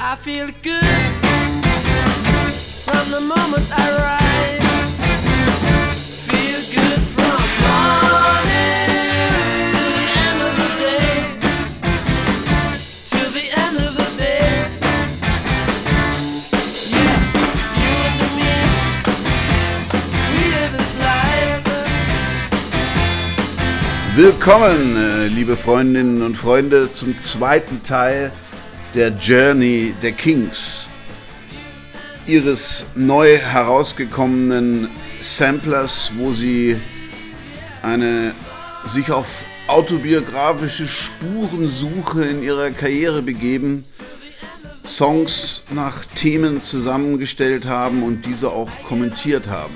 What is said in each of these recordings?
I feel good from the moment I rise. Willkommen, äh, liebe Freundinnen und Freunde, zum zweiten Teil der Journey der Kings, ihres neu herausgekommenen Samplers, wo sie eine sich auf autobiografische Spurensuche in ihrer Karriere begeben, Songs nach Themen zusammengestellt haben und diese auch kommentiert haben.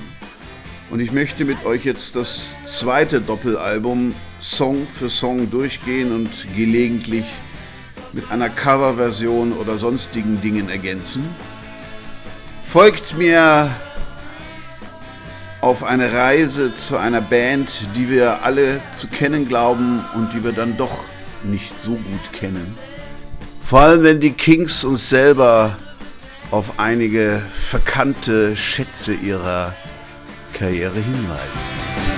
Und ich möchte mit euch jetzt das zweite Doppelalbum Song für Song durchgehen und gelegentlich mit einer Coverversion oder sonstigen Dingen ergänzen. Folgt mir auf eine Reise zu einer Band, die wir alle zu kennen glauben und die wir dann doch nicht so gut kennen. Vor allem wenn die Kings uns selber auf einige verkannte Schätze ihrer Karriere hinweisen.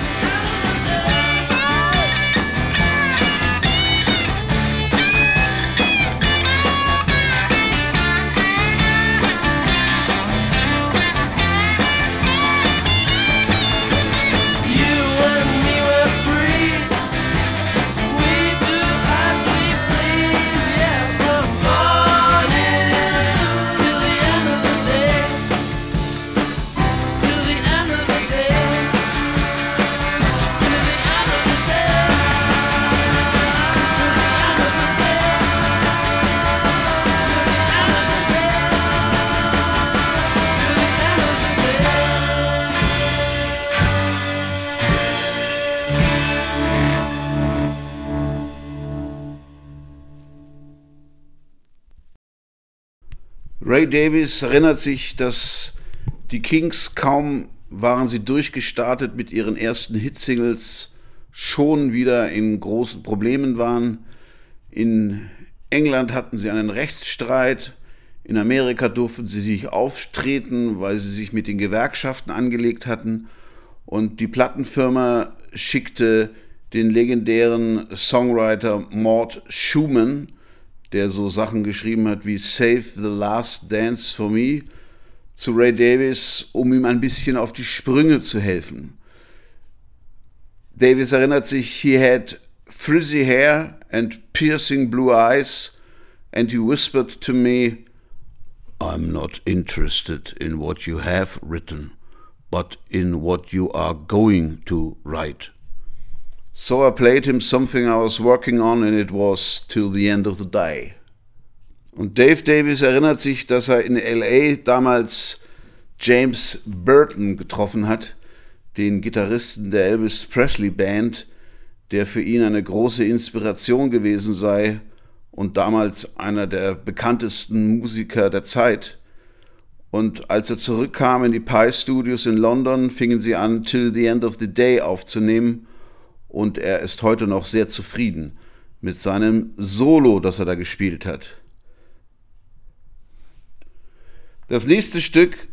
Ray Davis erinnert sich, dass die Kings kaum waren sie durchgestartet mit ihren ersten Hitsingles, schon wieder in großen Problemen waren. In England hatten sie einen Rechtsstreit, in Amerika durften sie nicht auftreten, weil sie sich mit den Gewerkschaften angelegt hatten. Und die Plattenfirma schickte den legendären Songwriter Mort Schumann, der so Sachen geschrieben hat wie Save the Last Dance for Me, zu Ray Davis, um ihm ein bisschen auf die Sprünge zu helfen. Davis erinnert sich, he had frizzy hair and piercing blue eyes, and he whispered to me, I'm not interested in what you have written, but in what you are going to write. So I played him something I was working on, and it was till the end of the day. Und Dave Davis erinnert sich, dass er in LA damals James Burton getroffen hat, den Gitarristen der Elvis Presley Band, der für ihn eine große Inspiration gewesen sei und damals einer der bekanntesten Musiker der Zeit. Und als er zurückkam in die Pie Studios in London, fingen sie an, Till the End of the Day aufzunehmen und er ist heute noch sehr zufrieden mit seinem Solo, das er da gespielt hat. Das nächste Stück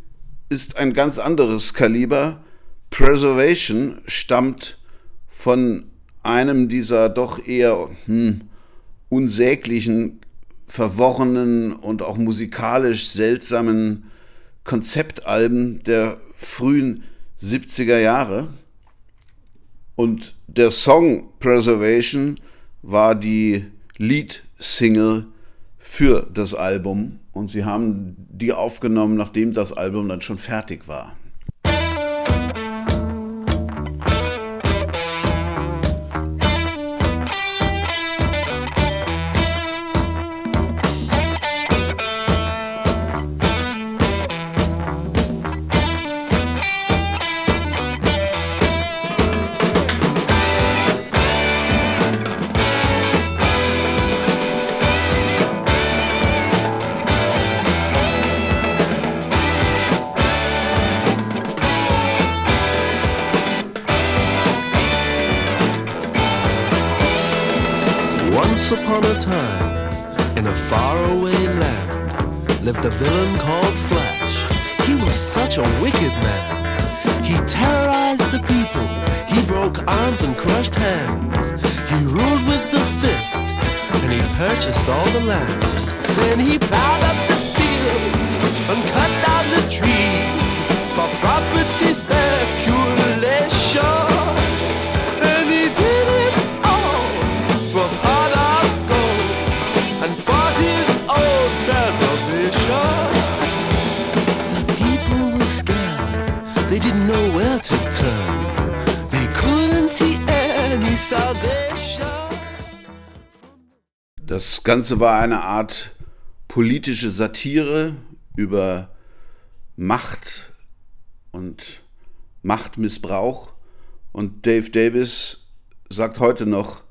ist ein ganz anderes Kaliber. Preservation stammt von einem dieser doch eher hm, unsäglichen, verworrenen und auch musikalisch seltsamen Konzeptalben der frühen 70er Jahre. Und der Song Preservation war die Lead-Single für das Album und sie haben die aufgenommen, nachdem das Album dann schon fertig war. Upon a time, In a faraway land lived a villain called Flash. He was such a wicked man. He terrorized the people. He broke arms and crushed hands. He ruled with the fist, and he purchased all the land. Then he plowed up the fields and cut down the trees for property Das Ganze war eine Art politische Satire über Macht und Machtmissbrauch. Und Dave Davis sagt heute noch,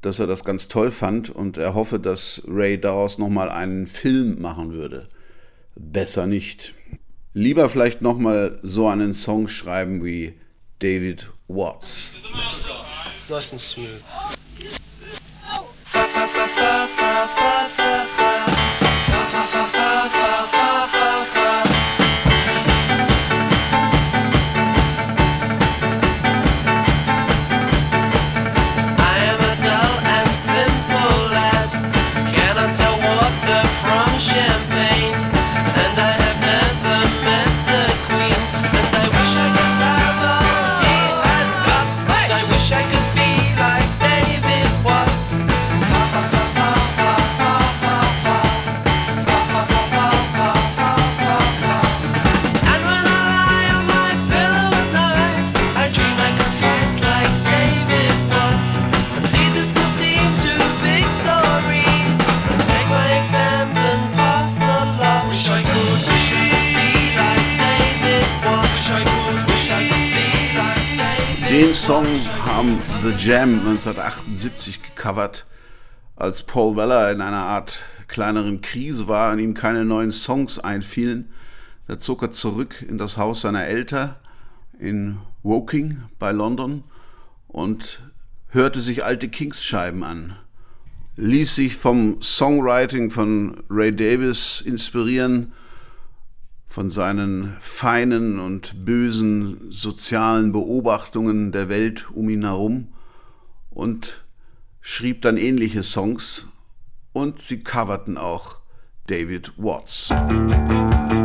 dass er das ganz toll fand und er hoffe, dass Ray daraus nochmal einen Film machen würde. Besser nicht. Lieber vielleicht nochmal so einen Song schreiben wie David Watts. Nice and smooth. fa fa fa fa Den Song haben The Jam 1978 gecovert, als Paul Weller in einer Art kleineren Krise war und ihm keine neuen Songs einfielen. Da zog er zurück in das Haus seiner Eltern in Woking bei London und hörte sich alte Kings-Scheiben an, ließ sich vom Songwriting von Ray Davis inspirieren, von seinen feinen und bösen sozialen Beobachtungen der Welt um ihn herum und schrieb dann ähnliche Songs und sie coverten auch David Watts. I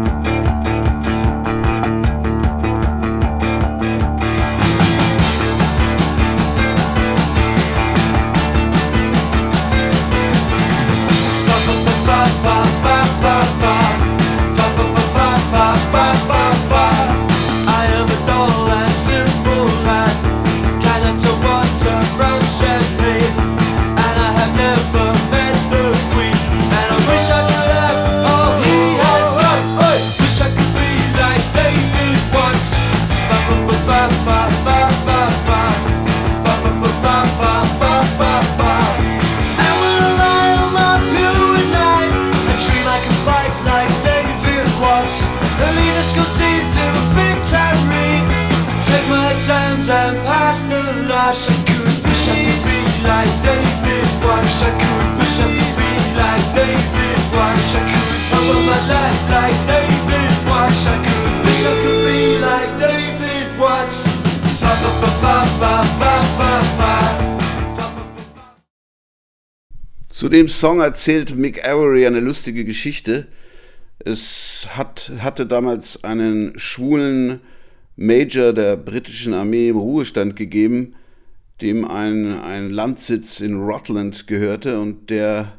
Wish I could, wish like David. Wish I could, wish I could be like David. Wish I could live my life like David. Wish I could, wish I could be like David Watts. Ba ba ba ba ba ba ba ba. Zu dem Song erzählt Mick Avery eine lustige Geschichte. Es hat, hatte damals einen schwulen Major der britischen Armee im Ruhestand gegeben, dem ein, ein Landsitz in Rutland gehörte und der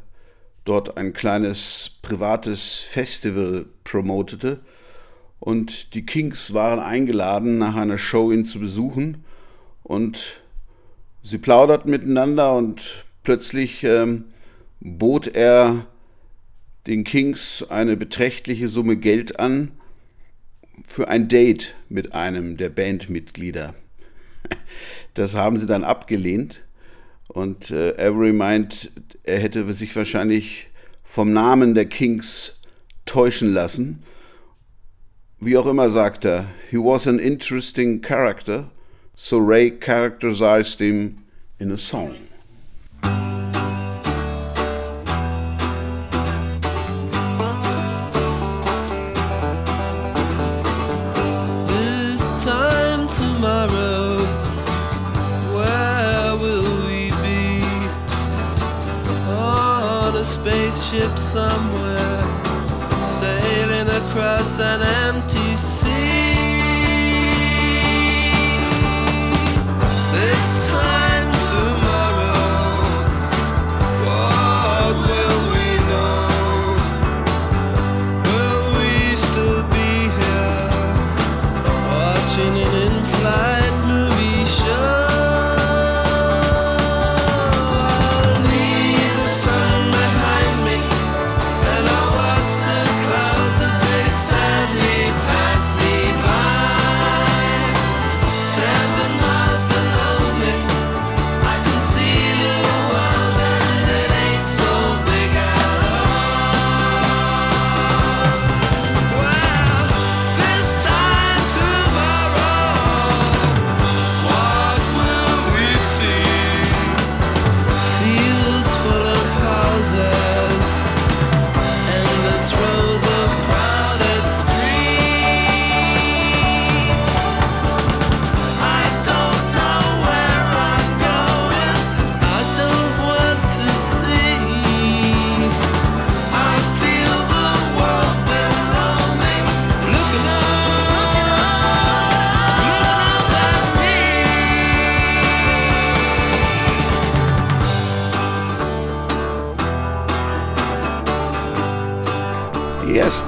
dort ein kleines privates Festival promotete. Und die Kings waren eingeladen, nach einer Show ihn zu besuchen. Und sie plauderten miteinander und plötzlich ähm, bot er den Kings eine beträchtliche Summe Geld an für ein Date mit einem der Bandmitglieder. Das haben sie dann abgelehnt und äh, Avery meint, er hätte sich wahrscheinlich vom Namen der Kings täuschen lassen. Wie auch immer sagt er, he was an interesting character, so Ray characterized him in a song.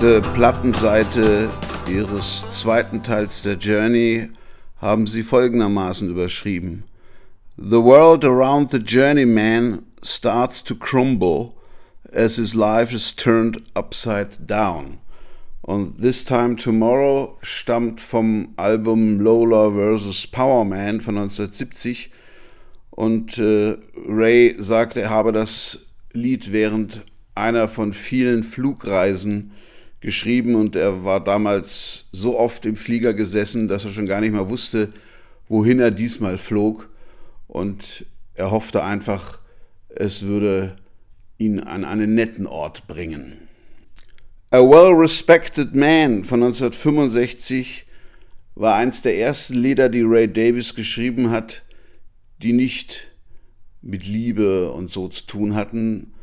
Erste Plattenseite ihres zweiten Teils der Journey haben sie folgendermaßen überschrieben. The world around the journeyman starts to crumble as his life is turned upside down. Und This Time Tomorrow stammt vom Album Lola vs. Power Man von 1970 und äh, Ray sagt, er habe das Lied während einer von vielen Flugreisen geschrieben und er war damals so oft im Flieger gesessen, dass er schon gar nicht mehr wusste, wohin er diesmal flog und er hoffte einfach, es würde ihn an einen netten Ort bringen. A Well-Respected Man von 1965 war eins der ersten Lieder, die Ray Davis geschrieben hat, die nicht mit Liebe und so zu tun hatten,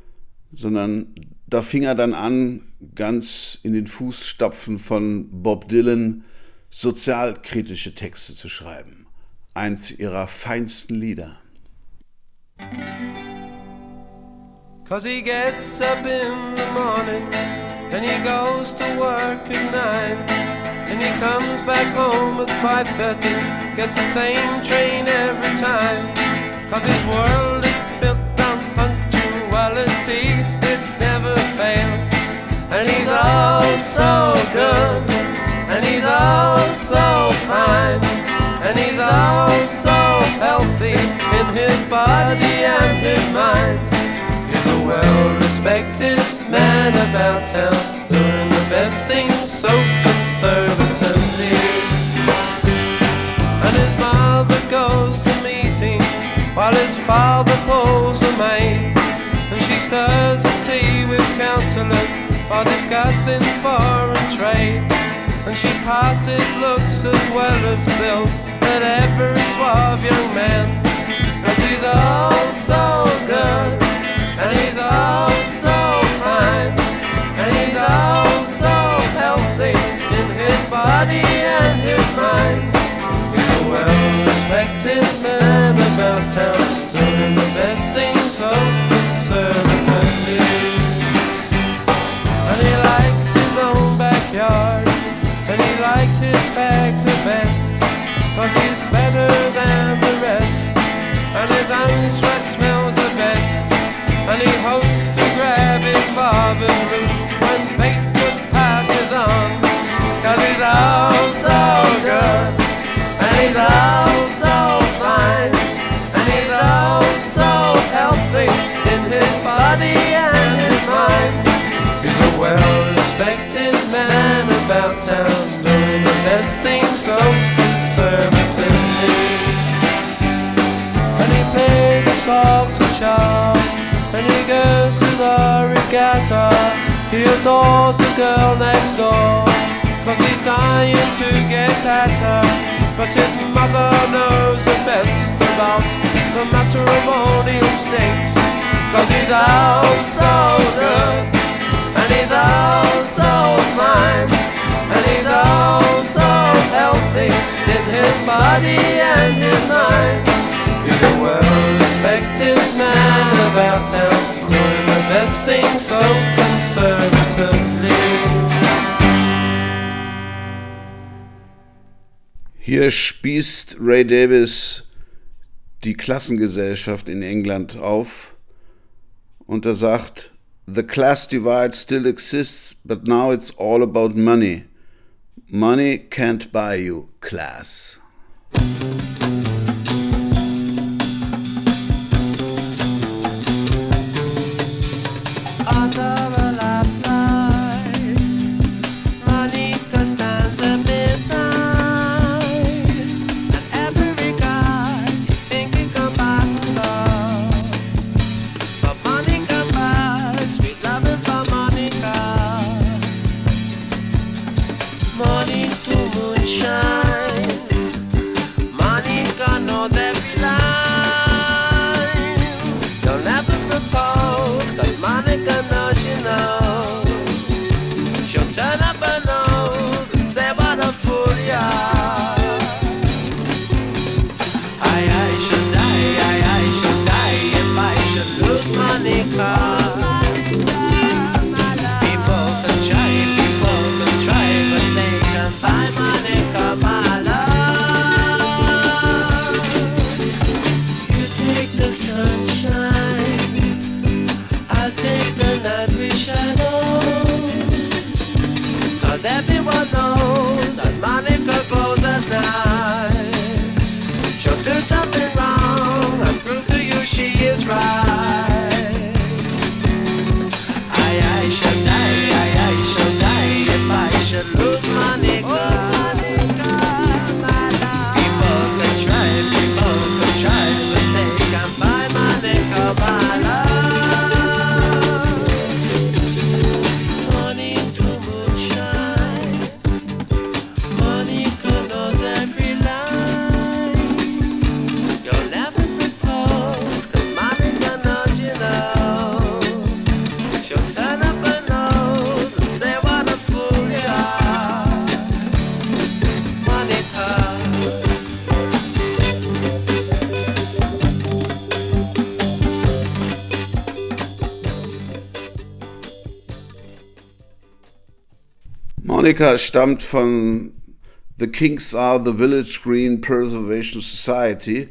sondern da fing er dann an, ganz in den Fußstapfen von Bob Dylan sozialkritische Texte zu schreiben. Eins ihrer feinsten Lieder. Cause he gets up in the morning and he goes to work at nine and he comes back home at 5.30 gets the same train every time Cause his world is built on punctuality and he's all so good and he's all so fine and he's all so healthy in his body and his mind He's a well-respected man about town, doing the best things so conservatively. And his mother goes to meetings while his father pulls a maid. And she stirs the tea with councillors while discussing foreign trade. And she passes looks as well as bills at every suave young man. Cause he's all so good. And he's all so fine, and he's all so healthy in his body and his mind. He's a well-respected man about town, doing the best things so conservatively. And he likes his own backyard, and he likes his fags the best, cause he's better than the rest, and his own sweat smells the best. And he hopes to grab his father's root when fate passes on. Cause he's all so matter. He adores the girl next door. Cause he's dying to get at her. But his mother knows the best about the matrimonial snakes. Cause he's out so good. And he's out so fine. And he's out so healthy in his body and his mind. Hier spießt Ray Davis die Klassengesellschaft in England auf und er sagt, The class divide still exists, but now it's all about money. Money can't buy you class. Monica stammt von The Kings Are the Village Green Preservation Society,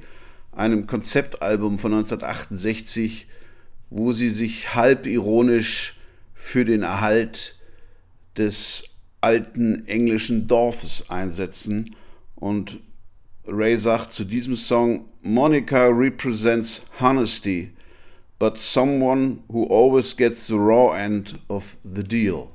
einem Konzeptalbum von 1968, wo sie sich halb ironisch für den Erhalt des alten englischen Dorfes einsetzen. Und Ray sagt zu diesem Song, Monica represents honesty, but someone who always gets the raw end of the deal.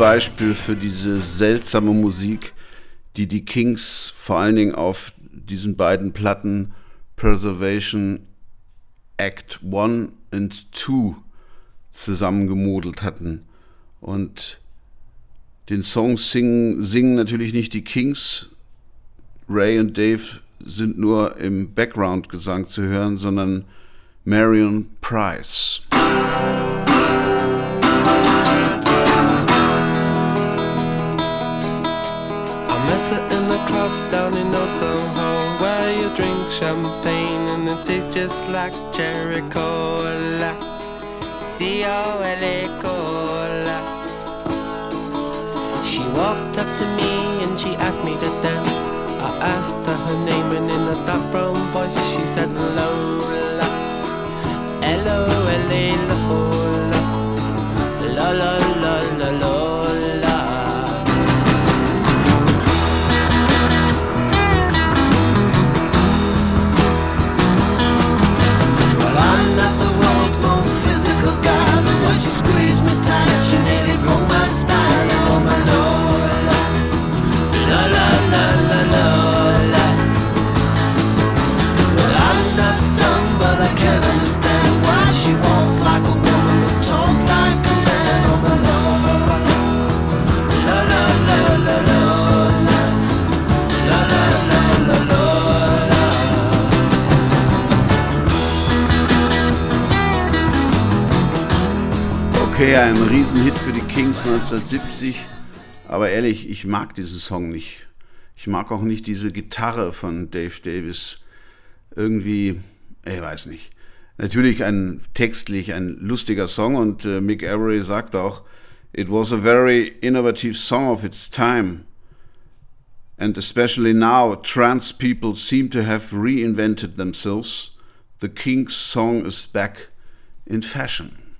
Beispiel für diese seltsame Musik, die die Kings vor allen Dingen auf diesen beiden Platten Preservation Act 1 und 2 zusammengemodelt hatten. Und den Song singen, singen natürlich nicht die Kings. Ray und Dave sind nur im Background-Gesang zu hören, sondern Marion Price. Monica met her in the club down in Old Where you drink champagne and it tastes just like cherry cola. C-O-L-A cola. She walked up to me and she asked me to dance. I asked her her name and in a dark brown voice she said Lola. L-O-L-A Lola Okay, ein Riesenhit für die Kings 1970. Aber ehrlich, ich mag diesen Song nicht. Ich mag auch nicht diese Gitarre von Dave Davis. Irgendwie, ich weiß nicht. Natürlich ein textlich ein lustiger Song und äh, Mick Avery sagt auch, it was a very innovative song of its time. And especially now, trans people seem to have reinvented themselves. The Kings song is back in fashion.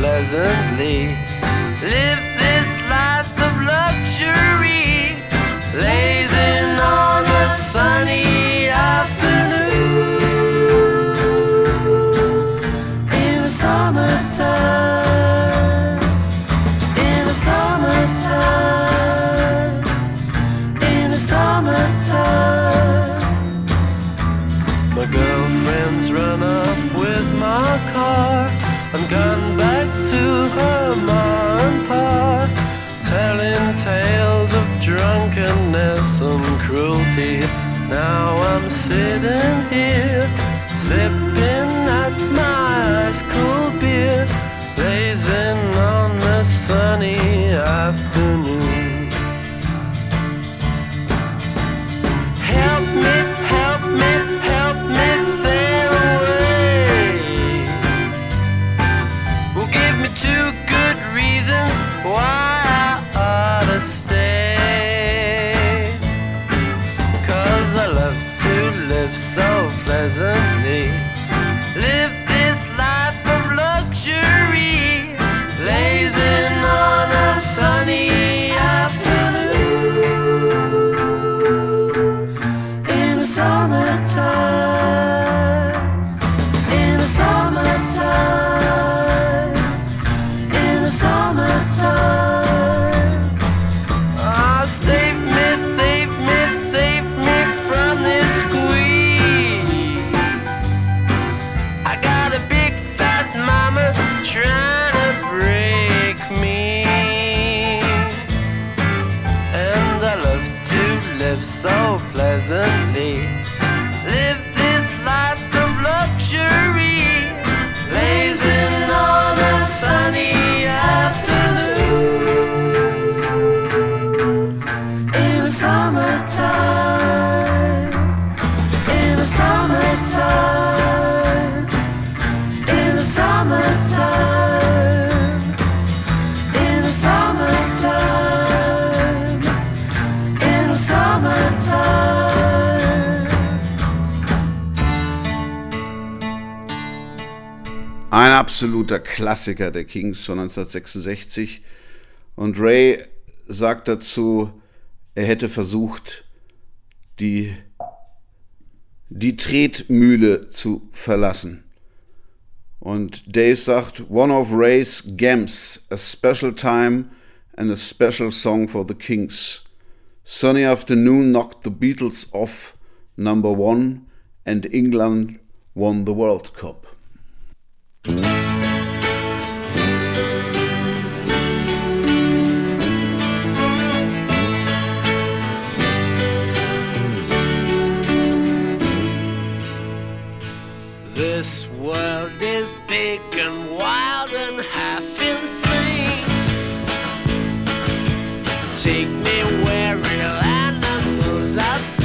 Pleasantly. Live this life of luxury. Blazing on a sunny afternoon in the summertime, in the summertime, in the summertime. My girlfriend's run off with my car and cruelty. Now I'm sitting here, sipping absoluter Klassiker der Kings von 1966. Und Ray sagt dazu, er hätte versucht, die, die Tretmühle zu verlassen. Und Dave sagt, one of Ray's gems, a special time and a special song for the Kings. Sunny afternoon knocked the Beatles off number one and England won the World Cup. This world is big and wild and half insane. Take me where real animals are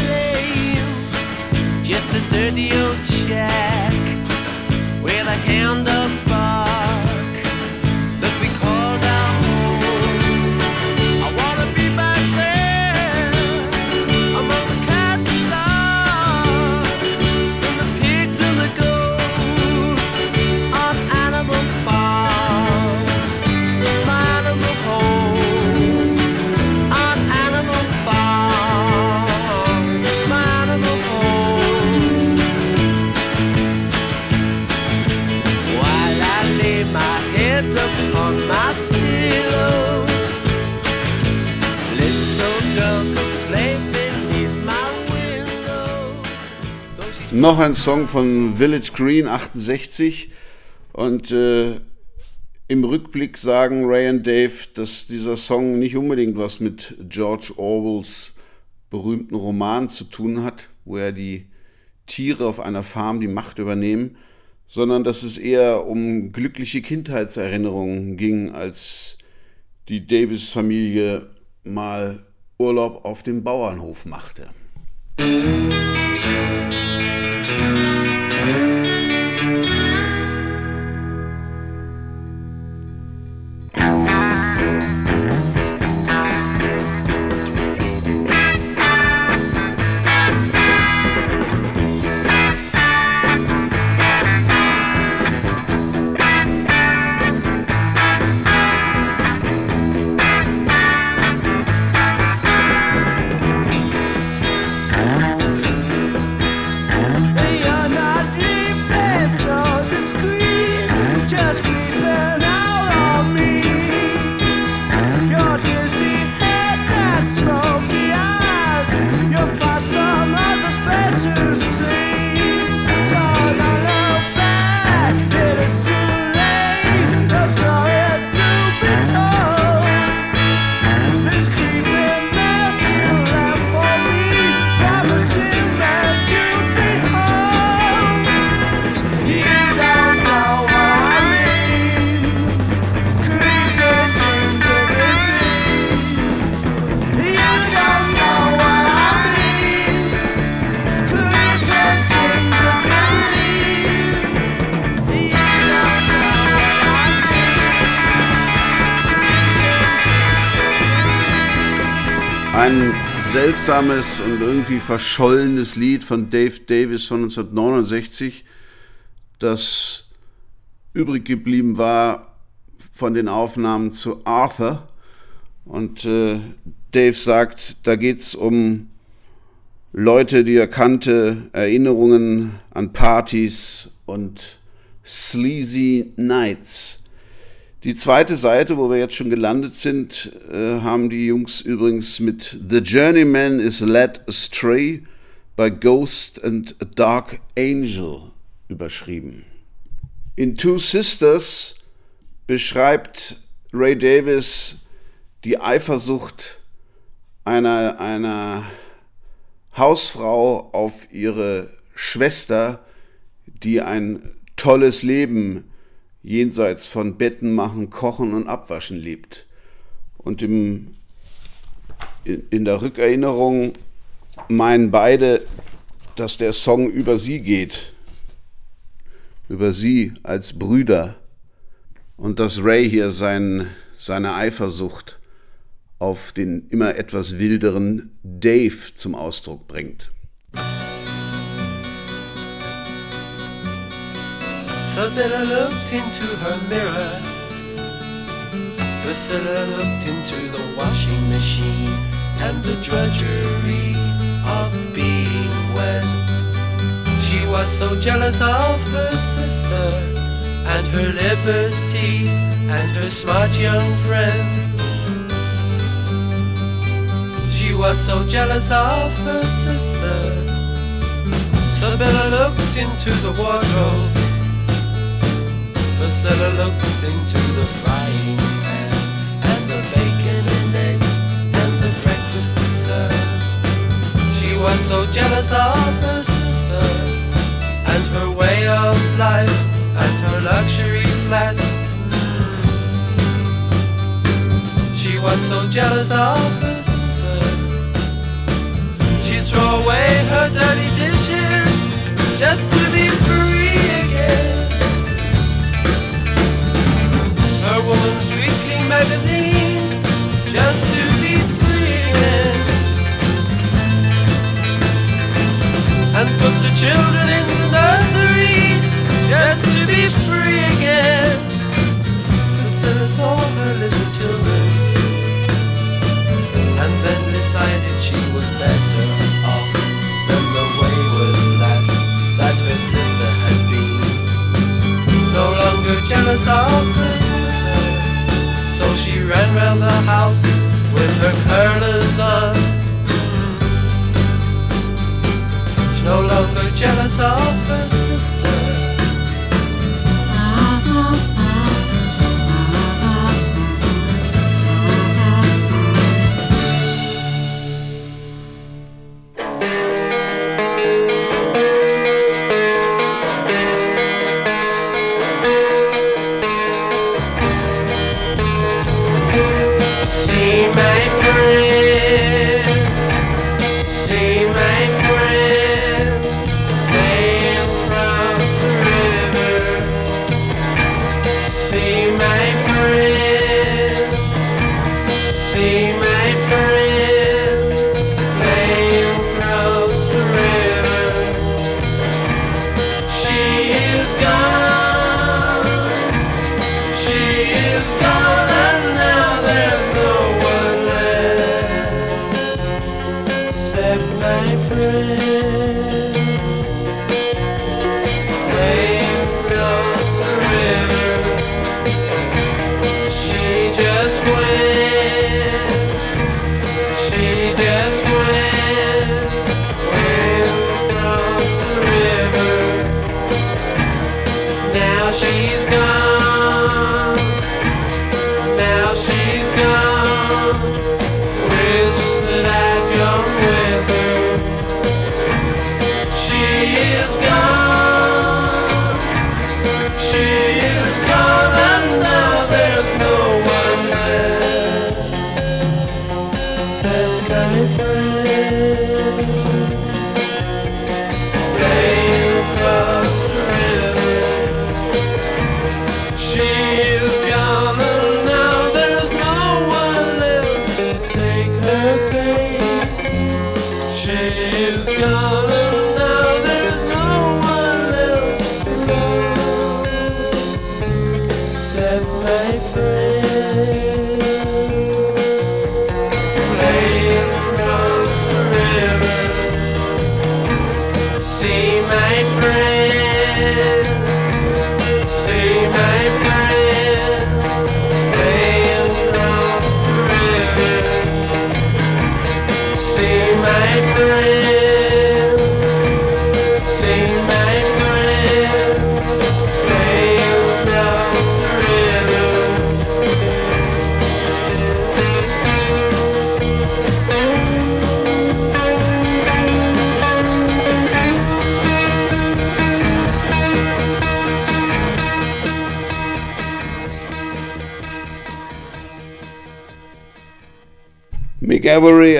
Noch ein Song von Village Green 68 und äh, im Rückblick sagen Ray und Dave, dass dieser Song nicht unbedingt was mit George Orwells berühmten Roman zu tun hat, wo er die Tiere auf einer Farm die Macht übernehmen, sondern dass es eher um glückliche Kindheitserinnerungen ging, als die Davis-Familie mal Urlaub auf dem Bauernhof machte. Verschollenes Lied von Dave Davis von 1969, das übrig geblieben war von den Aufnahmen zu Arthur. Und äh, Dave sagt, da geht es um Leute, die er kannte, Erinnerungen an Partys und sleazy Nights. Die zweite Seite, wo wir jetzt schon gelandet sind, äh, haben die Jungs übrigens mit The Journeyman is led astray by Ghost and a Dark Angel überschrieben. In Two Sisters beschreibt Ray Davis die Eifersucht einer, einer Hausfrau auf ihre Schwester, die ein tolles Leben jenseits von Betten machen, Kochen und Abwaschen lebt. Und im, in, in der Rückerinnerung meinen beide, dass der Song über sie geht. Über sie als Brüder. Und dass Ray hier sein, seine Eifersucht auf den immer etwas wilderen Dave zum Ausdruck bringt. Sabella looked into her mirror. Priscilla looked into the washing machine and the drudgery of being wed. She was so jealous of her sister and her liberty and her smart young friends. She was so jealous of her sister. Sabella looked into the wardrobe. Priscilla looked into the frying pan and the bacon and eggs and the breakfast dessert. She was so jealous of her sister and her way of life and her luxury flat. She was so jealous of her sister. She threw away her dirty dishes just to be woman's weekly magazines just to be free again. And put the children in the nursery just to be free again. Priscilla saw her little children and then decided she was better off than the wayward lass that her sister had been. No longer jealous of her so she ran round the house with her curlers on. She's no longer jealous of her sister.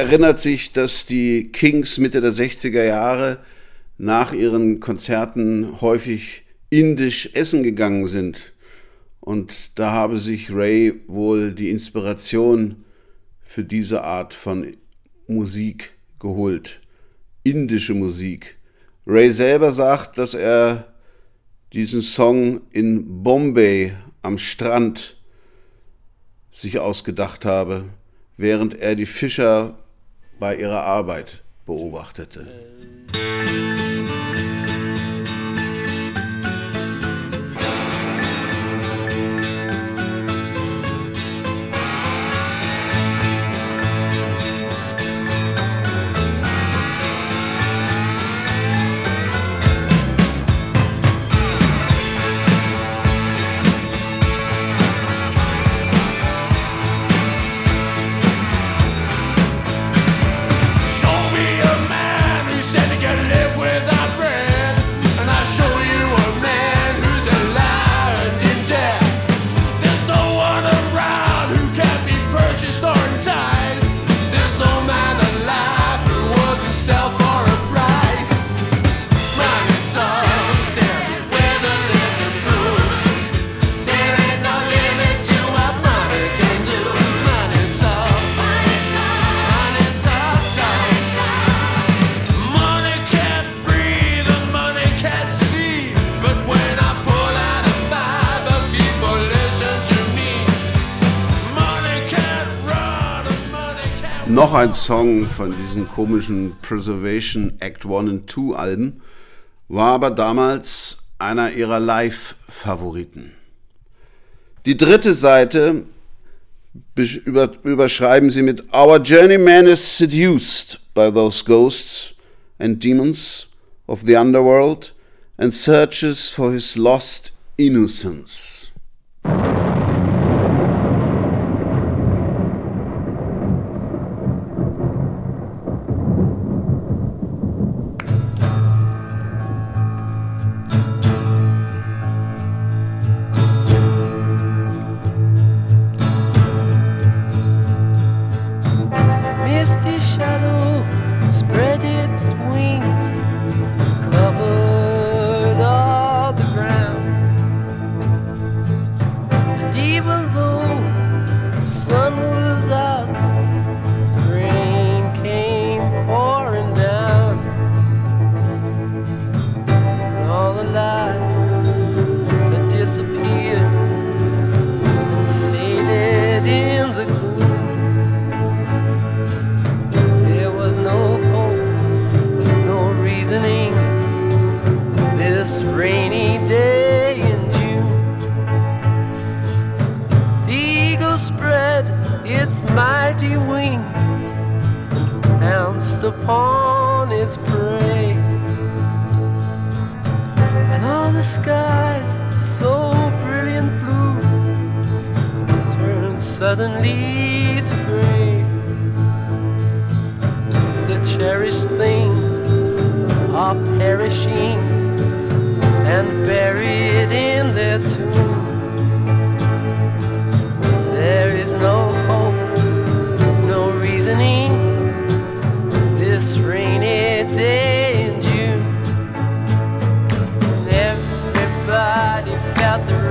erinnert sich, dass die Kings Mitte der 60er Jahre nach ihren Konzerten häufig indisch essen gegangen sind. Und da habe sich Ray wohl die Inspiration für diese Art von Musik geholt. Indische Musik. Ray selber sagt, dass er diesen Song in Bombay am Strand sich ausgedacht habe, während er die Fischer bei ihrer Arbeit beobachtete. Äh. ein Song von diesen komischen Preservation Act 1 und 2 Alben, war aber damals einer ihrer Live-Favoriten. Die dritte Seite überschreiben sie mit Our Journeyman is seduced by those ghosts and demons of the underworld and searches for his lost innocence. on its prey. And all the skies, so brilliant blue, turn suddenly to gray. The cherished things are perishing and buried in their.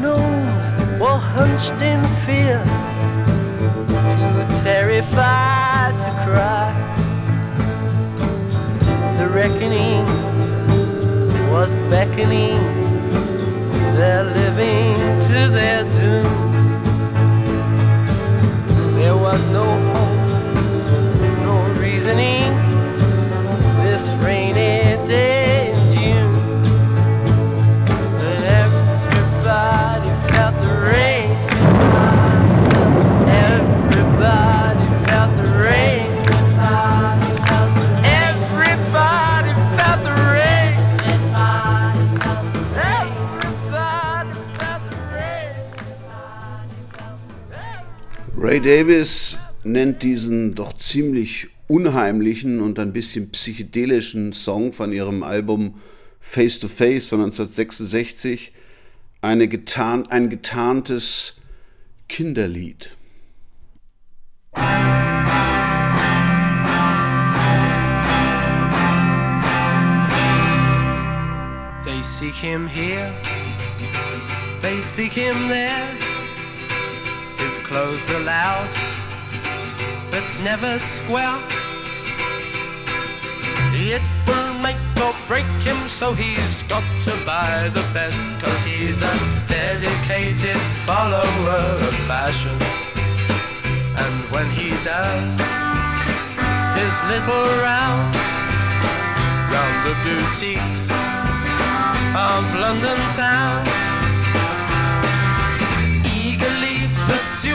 gnomes were hunched in fear, too terrified to cry. The reckoning was beckoning, they're living to their doom. There was no Ray Davis nennt diesen doch ziemlich unheimlichen und ein bisschen psychedelischen Song von ihrem Album Face to Face von 1966 eine getan, ein getarntes Kinderlied. They seek him here, they seek him there. Clothes loud, but never square. It will make or break him, so he's got to buy the best. Cause he's a dedicated follower of fashion. And when he does his little rounds round the boutiques of London town.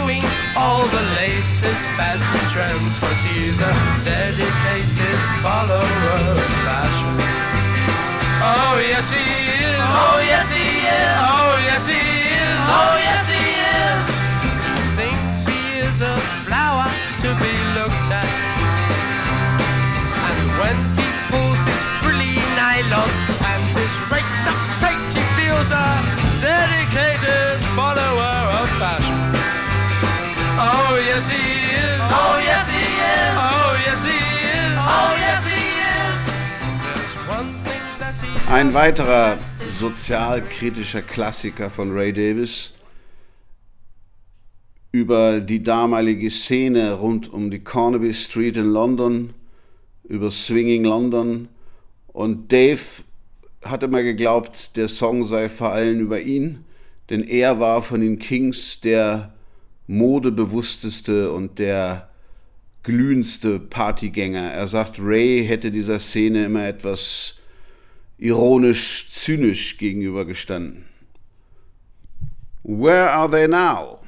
Pursuing all the latest fads and trends, cause he's a dedicated follower of fashion. Oh yes he is, oh yes he is, oh yes he is, oh yes he is. Yes he is. Oh yes he is. Oh yes he is. Oh yes he is. Ein weiterer sozialkritischer Klassiker von Ray Davis über die damalige Szene rund um die Carnaby Street in London, über Swinging London. Und Dave hat immer geglaubt, der Song sei vor allem über ihn, denn er war von den Kings der modebewussteste und der glühendste Partygänger. Er sagt, Ray hätte dieser Szene immer etwas ironisch zynisch gegenübergestanden. Where are they now?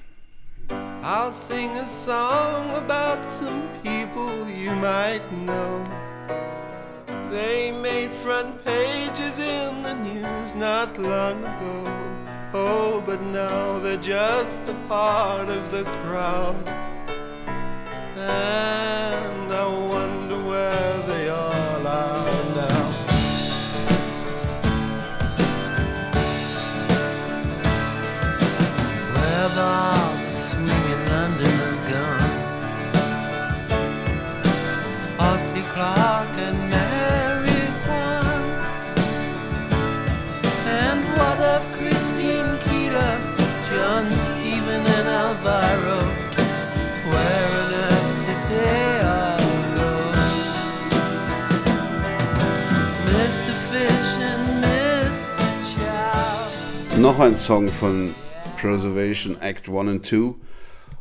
I'll sing a song about some people you might know. They made front pages in the news not long ago. Oh, but now they're just a part of the crowd. And I wonder where they Noch ein Song von Preservation Act 1 and 2.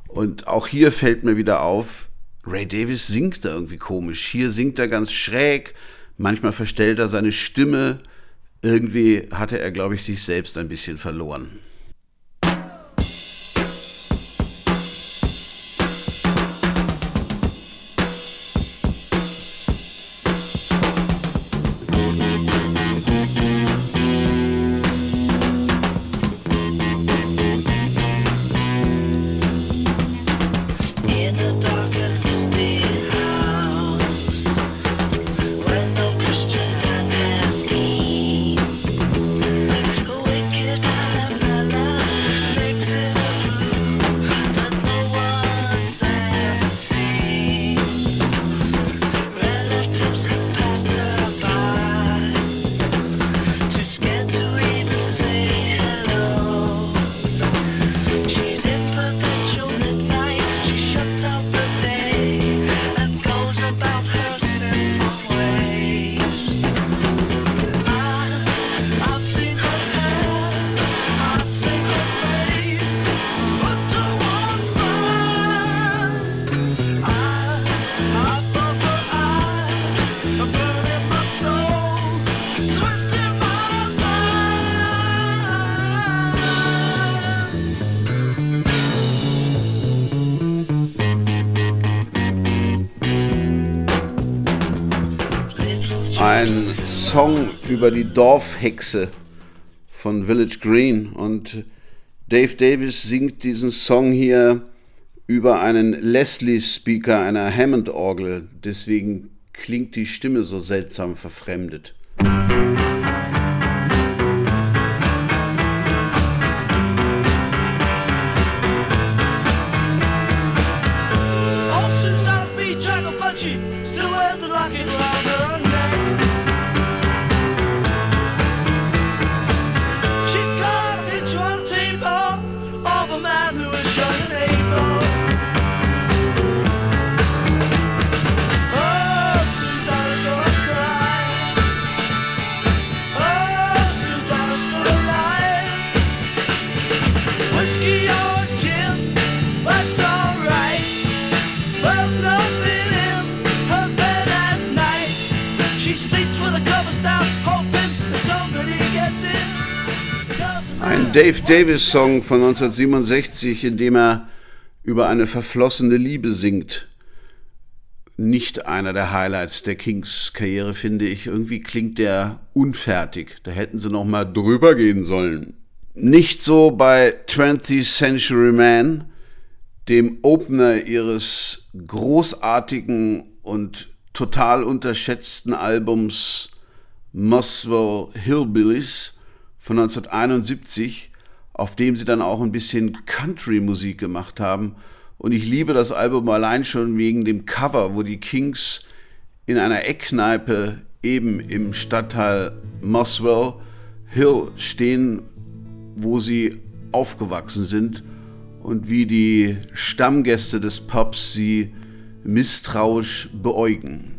Und auch hier fällt mir wieder auf, Ray Davis singt da irgendwie komisch. Hier singt er ganz schräg, manchmal verstellt er seine Stimme. Irgendwie hatte er, glaube ich, sich selbst ein bisschen verloren. Song über die Dorfhexe von Village Green. Und Dave Davis singt diesen Song hier über einen Leslie-Speaker einer Hammond-Orgel. Deswegen klingt die Stimme so seltsam verfremdet. Thank Davis Song von 1967, in dem er über eine verflossene Liebe singt. Nicht einer der Highlights der Kings Karriere, finde ich. Irgendwie klingt der unfertig. Da hätten sie noch mal drüber gehen sollen. Nicht so bei 20th Century Man, dem Opener ihres großartigen und total unterschätzten Albums Muswell Hillbillies von 1971, auf dem sie dann auch ein bisschen Country-Musik gemacht haben. Und ich liebe das Album allein schon wegen dem Cover, wo die Kings in einer Eckkneipe eben im Stadtteil Muswell Hill stehen, wo sie aufgewachsen sind und wie die Stammgäste des Pubs sie misstrauisch beäugen.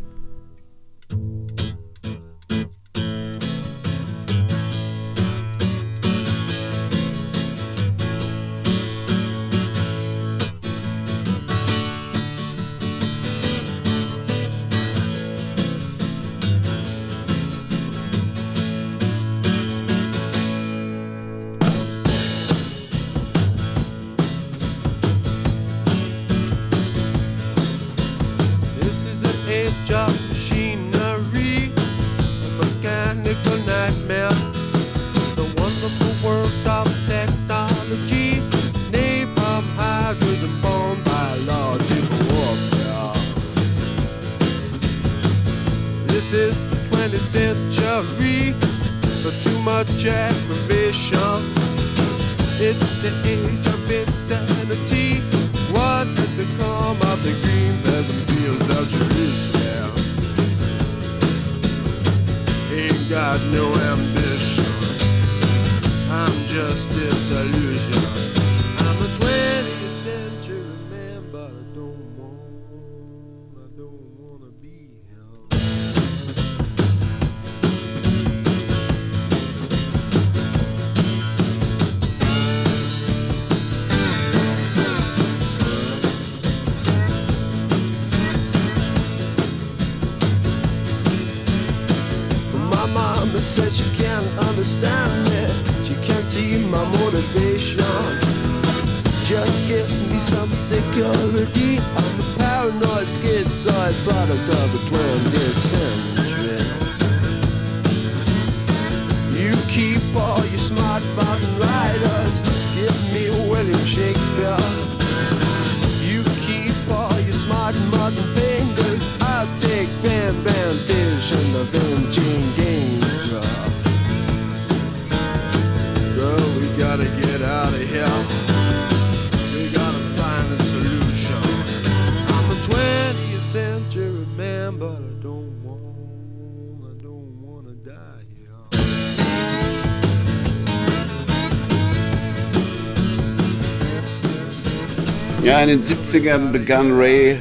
Ja, in den 70ern begann Ray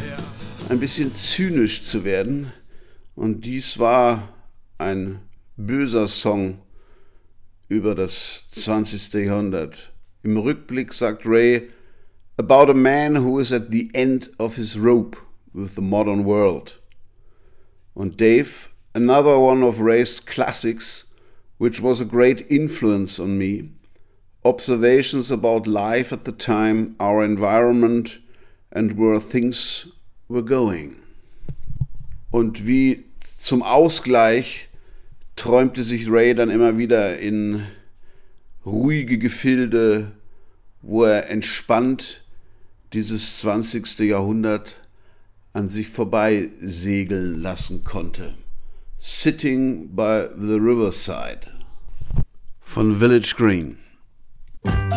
ein bisschen zynisch zu werden. Und dies war ein böser Song über das 20. Jahrhundert. Im Rückblick sagt Ray, about a man who is at the end of his rope with the modern world. Und Dave, another one of Ray's classics, which was a great influence on me, observations about life at the time, our environment, and where things were going. Und wie zum Ausgleich träumte sich Ray dann immer wieder in ruhige Gefilde, wo er entspannt dieses 20. Jahrhundert an sich vorbei segeln lassen konnte. Sitting by the Riverside von Village Green. Thank you.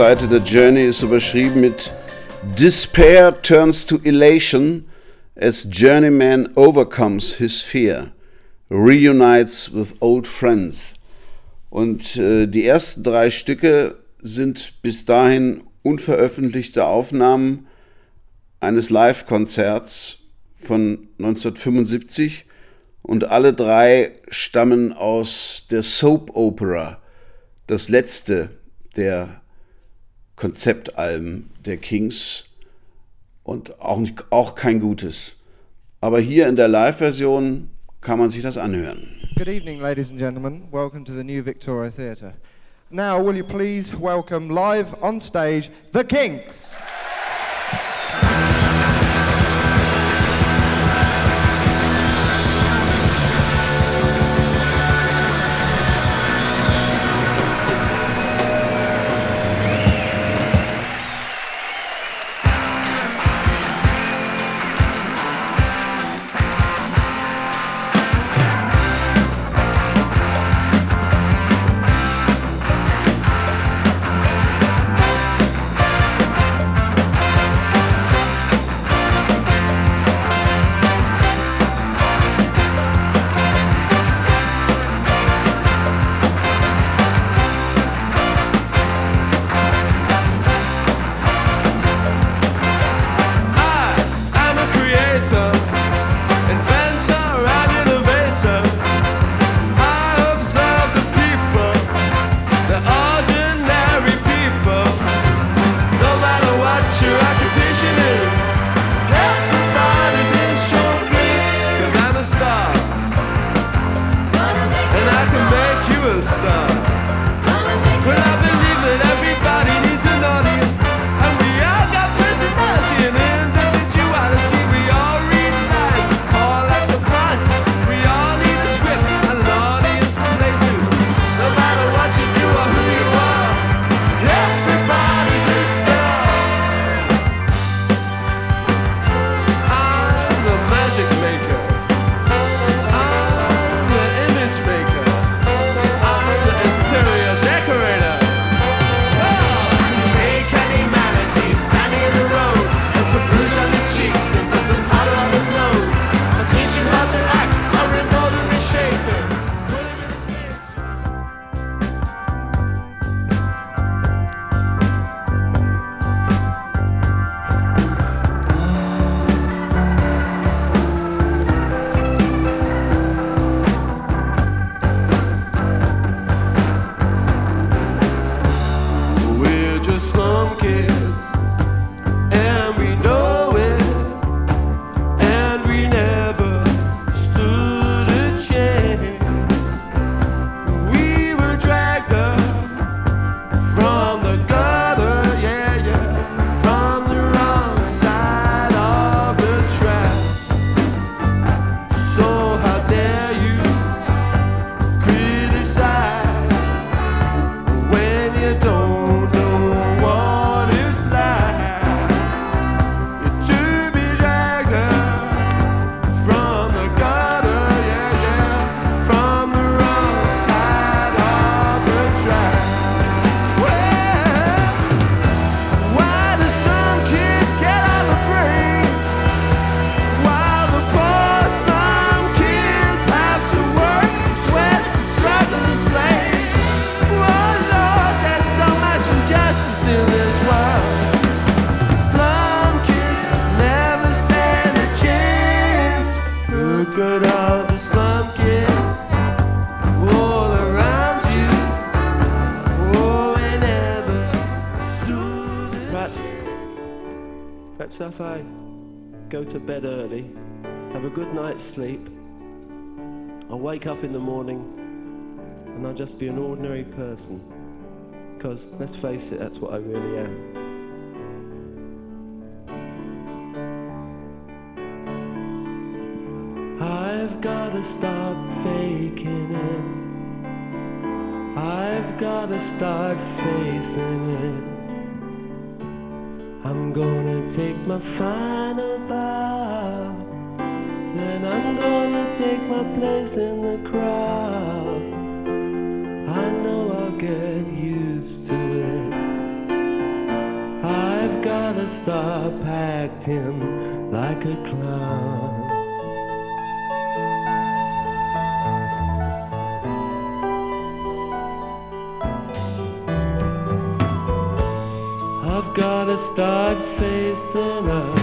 Seite der Journey ist überschrieben mit Despair turns to elation as Journeyman overcomes his fear, reunites with old friends. Und äh, die ersten drei Stücke sind bis dahin unveröffentlichte Aufnahmen eines Live-Konzerts von 1975 und alle drei stammen aus der Soap Opera, das letzte der Konzeptalben der Kings und auch, nicht, auch kein gutes. Aber hier in der Live-Version kann man sich das anhören. Good evening, ladies and gentlemen. Welcome to the New Victoria Theatre. Now, will you please welcome live on stage the Kinks? to bed early, have a good night's sleep. I'll wake up in the morning and I'll just be an ordinary person. Because let's face it, that's what I really am. I've gotta stop faking it. I've gotta start facing it. I'm gonna take my final about. Then I'm gonna take my place in the crowd. I know I'll get used to it. I've gotta stop acting like a clown. I've gotta start facing up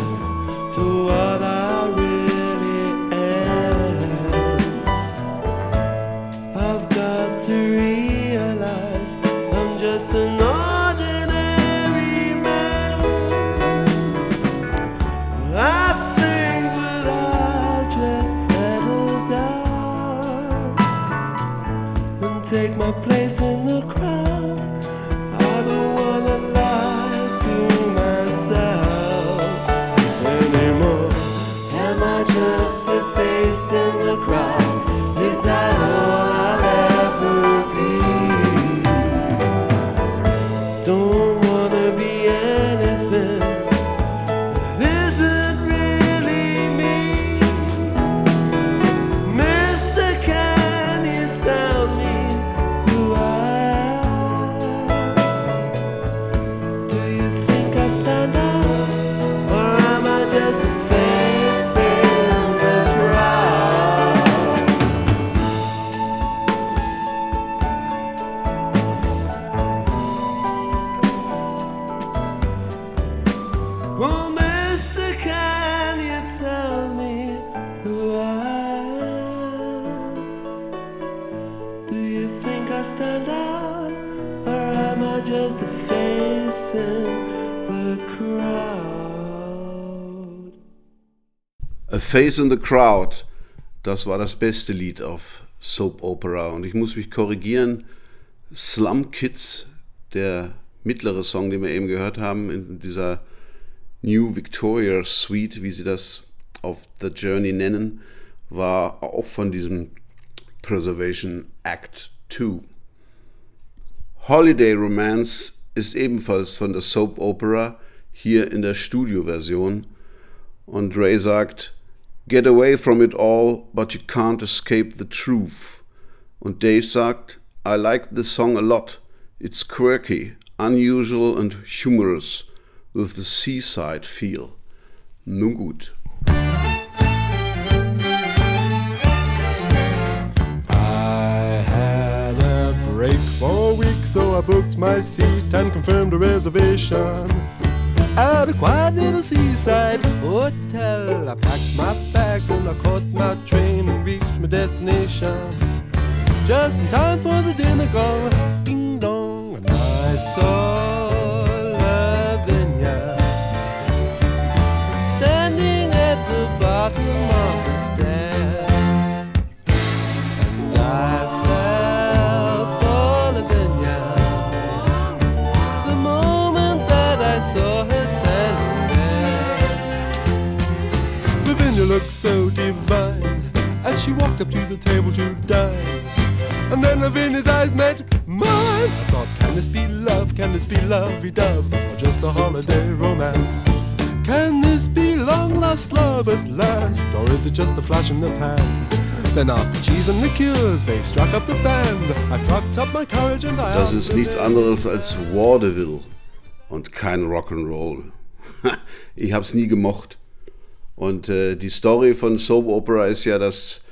take my place in the crowd. Face in the Crowd, das war das beste Lied auf Soap Opera. Und ich muss mich korrigieren, Slum Kids, der mittlere Song, den wir eben gehört haben, in dieser New Victoria Suite, wie sie das auf The Journey nennen, war auch von diesem Preservation Act 2. Holiday Romance ist ebenfalls von der Soap Opera, hier in der Studioversion. Und Ray sagt, Get away from it all, but you can't escape the truth. Und Dave sagt, I like this song a lot. It's quirky, unusual and humorous, with the seaside feel. Nun gut. I had a break for a week, so I booked my seat and confirmed a reservation at a quiet little seaside hotel. I packed my bags and I caught my train and reached my destination just in time for the dinner gong. Ding dong, and I saw she walked up to the table to dine. And then Lavinia's eyes met mine. I thought, can this be love? Can this be lovey dove? Or just a holiday romance? Can this be long lost love at last? Or is it just a flash in the pan? Then after cheese and liqueurs, they struck up the band. I plucked up my courage and I Das ist nichts anderes als Vaudeville und kein Rock'n'Roll. ich hab's nie gemocht. Und äh, die Story von Soap Opera ist ja, dass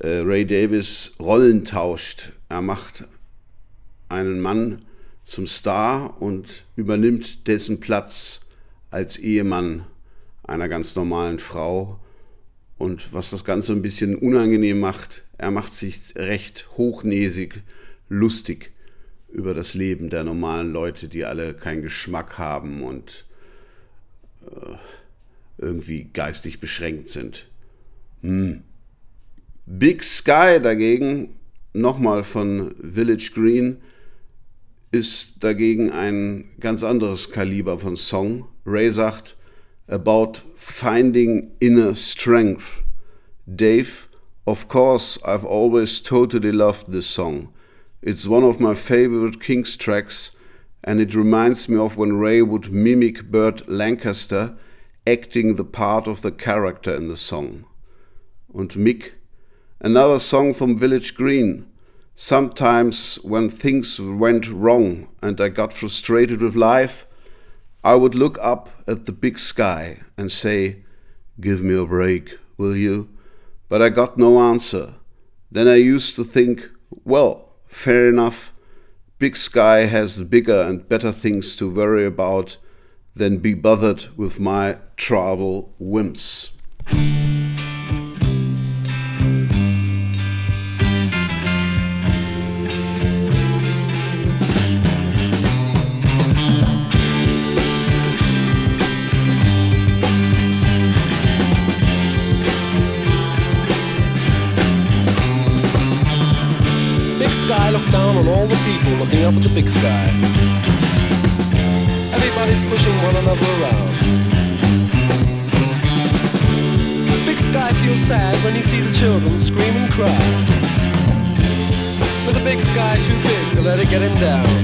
äh, Ray Davis Rollen tauscht. Er macht einen Mann zum Star und übernimmt dessen Platz als Ehemann einer ganz normalen Frau. Und was das Ganze ein bisschen unangenehm macht, er macht sich recht hochnäsig lustig über das Leben der normalen Leute, die alle keinen Geschmack haben und äh, irgendwie geistig beschränkt sind. Hm. Big Sky dagegen, nochmal von Village Green, ist dagegen ein ganz anderes Kaliber von Song. Ray sagt, about finding inner strength. Dave, of course, I've always totally loved this song. It's one of my favorite Kings tracks, and it reminds me of when Ray would mimic Burt Lancaster acting the part of the character in the song. Und Mick, Another song from Village Green. Sometimes when things went wrong and I got frustrated with life, I would look up at the big sky and say, Give me a break, will you? But I got no answer. Then I used to think, Well, fair enough. Big Sky has bigger and better things to worry about than be bothered with my travel whims. the big sky. Everybody's pushing one another around. The big sky feels sad when you see the children scream and cry. But the big sky too big to let it get him down.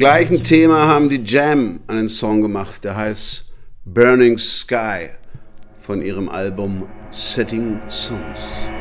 gleichen Thema haben die Jam einen Song gemacht, der heißt Burning Sky von ihrem Album Setting Suns.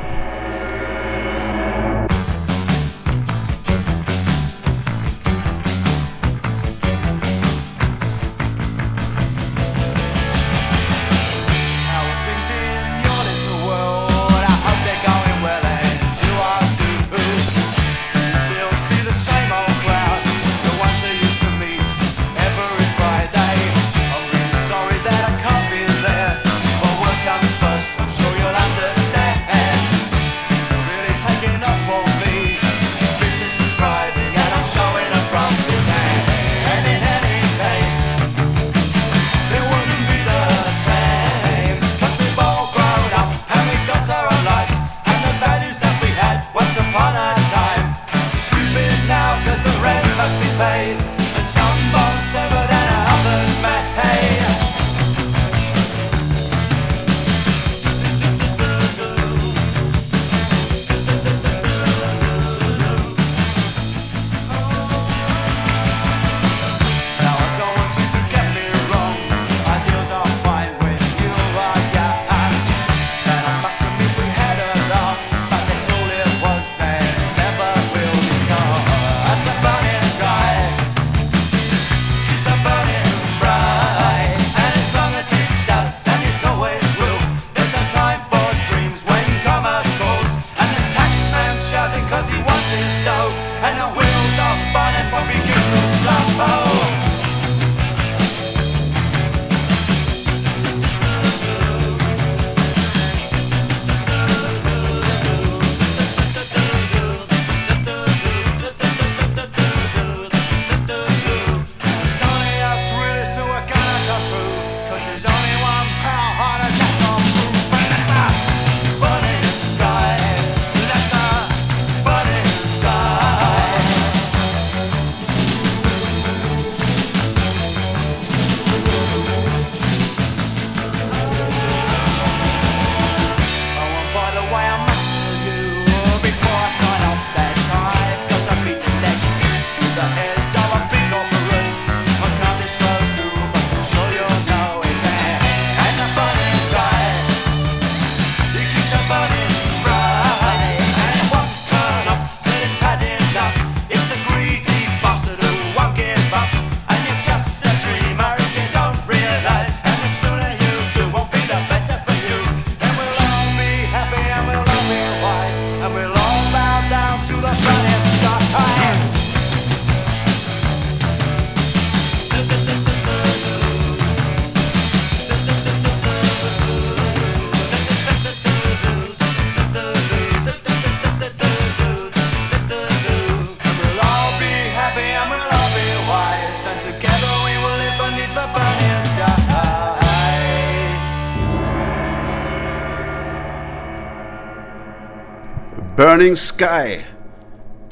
Burning Sky,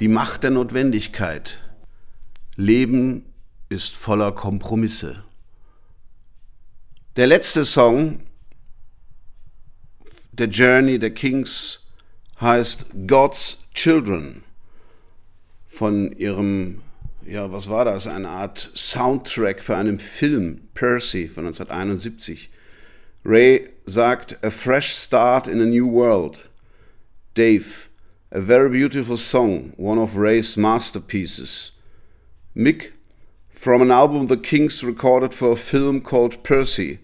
die Macht der Notwendigkeit. Leben ist voller Kompromisse. Der letzte Song der Journey der Kings heißt God's Children von ihrem, ja, was war das? Eine Art Soundtrack für einen Film, Percy von 1971. Ray sagt, A fresh start in a new world. Dave, a very beautiful song, one of Ray's masterpieces. Mick, from an album the Kings recorded for a film called Percy.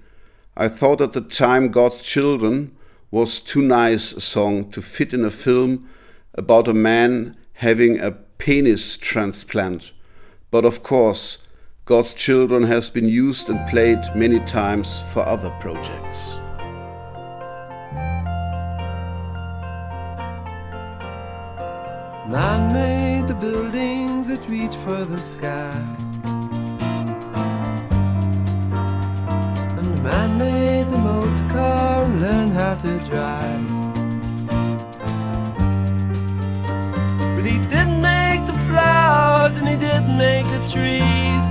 I thought at the time God's Children was too nice a song to fit in a film about a man having a penis transplant. But of course, God's Children has been used and played many times for other projects. Man made the buildings that reach for the sky. And man made the motor car and learned how to drive. But he didn't make the flowers and he didn't make the trees.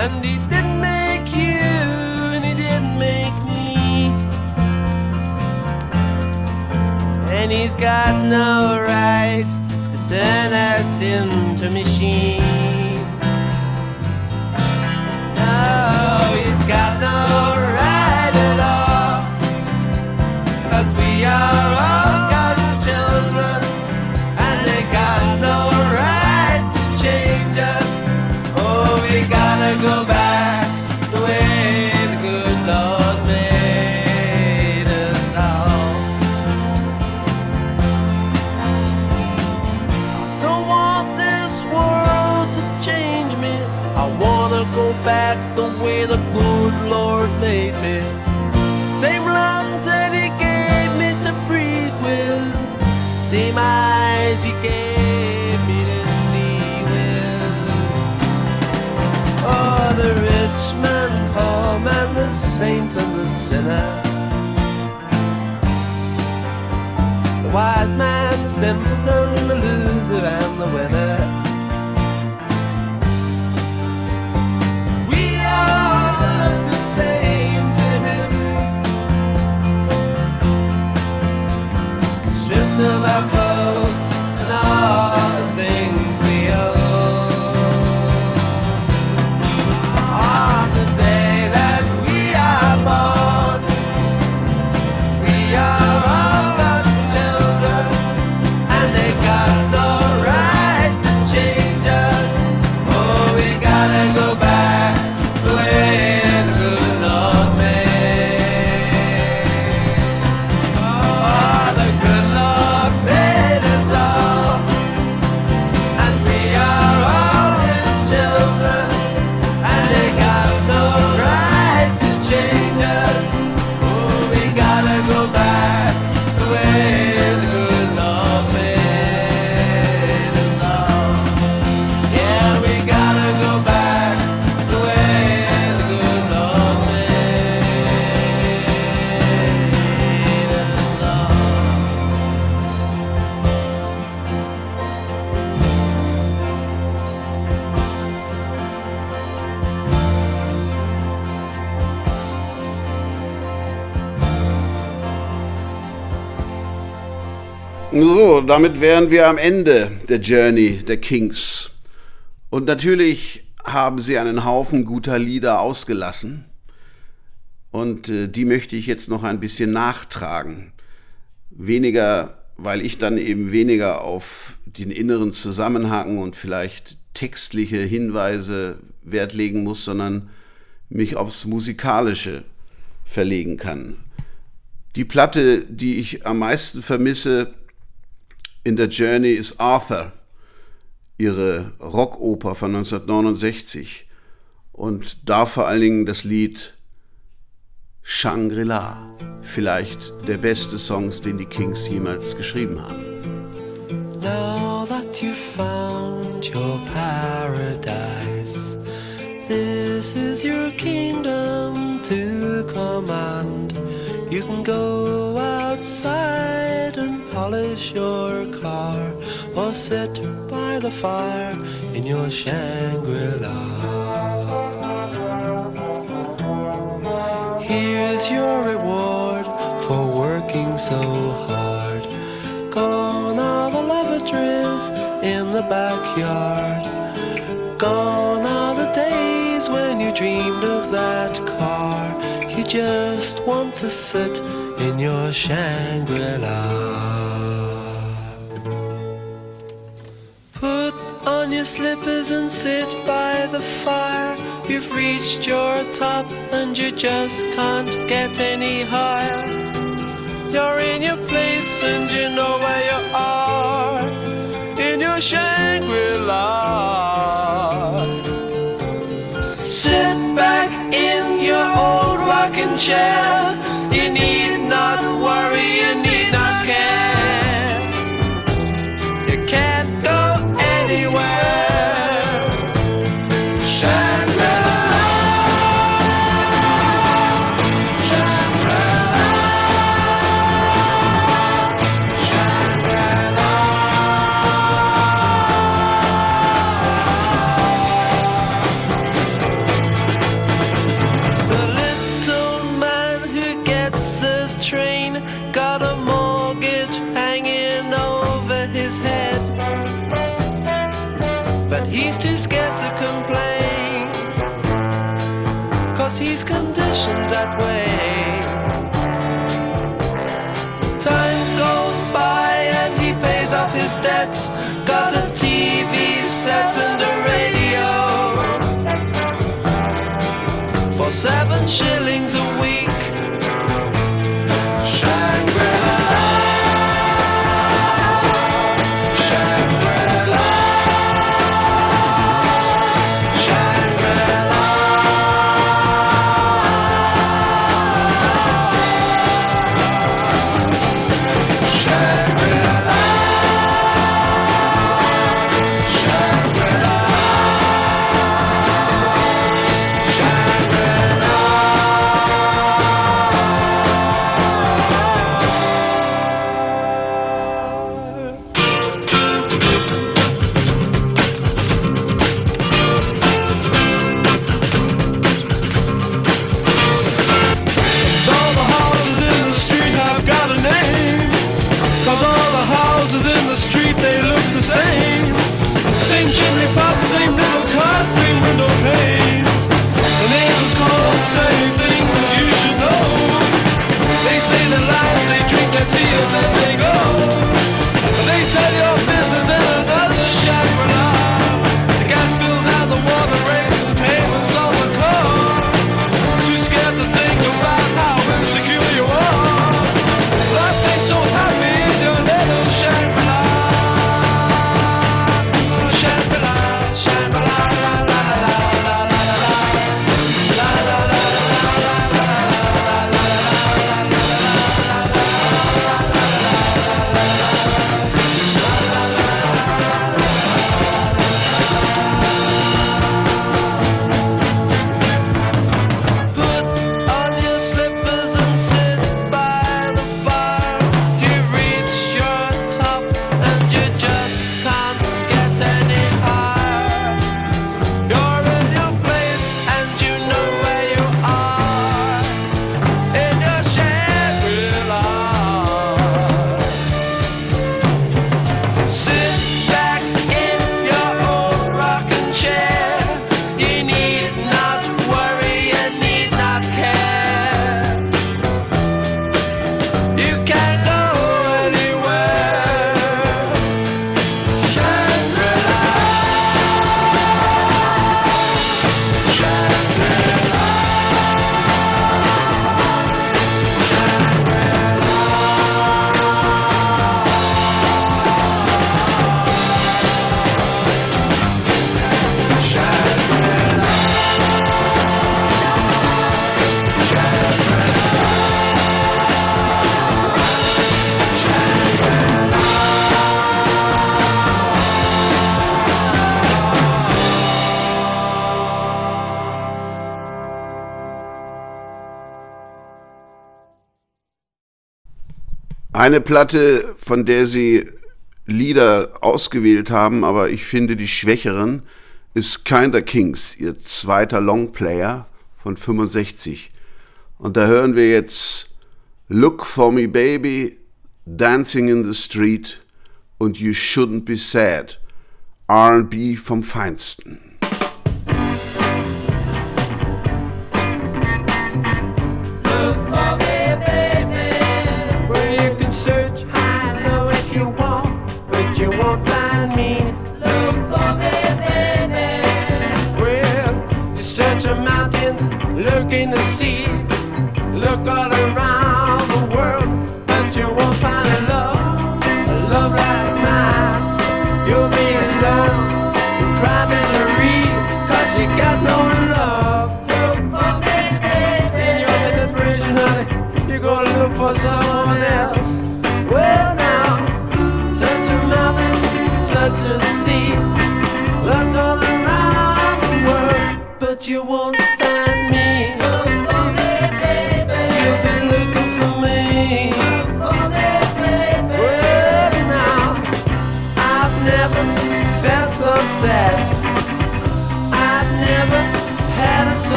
And he And he's got no right to turn us into machines. No, he's got no the weather. So, damit wären wir am Ende der Journey der Kings. Und natürlich haben sie einen Haufen guter Lieder ausgelassen. Und äh, die möchte ich jetzt noch ein bisschen nachtragen. Weniger, weil ich dann eben weniger auf den inneren Zusammenhang und vielleicht textliche Hinweise Wert legen muss, sondern mich aufs Musikalische verlegen kann. Die Platte, die ich am meisten vermisse in der Journey ist Arthur, ihre Rockoper von 1969 und da vor allen Dingen das Lied Shangri-La, vielleicht der beste Songs, den die Kings jemals geschrieben haben. Now that you've found your paradise, this is your kingdom to command. You can go outside and polish your car or sit by the fire in your Shangri-La. Here's your reward for working so hard. Gone are the lavatories in the backyard. Gone are the days when you dreamed of that car. You just want to sit in your Shangri-La. Put on your slippers and sit by the fire. You've reached your top and you just can't get any higher. You're in your place and you know where you are. In your Shangri-La. Sit back in your old rocking chair. You need should Eine Platte, von der sie Lieder ausgewählt haben, aber ich finde die schwächeren, ist Kinder Kings, ihr zweiter Longplayer von 65. Und da hören wir jetzt Look for Me Baby, Dancing in the Street und You Shouldn't Be Sad. RB vom Feinsten. in the sea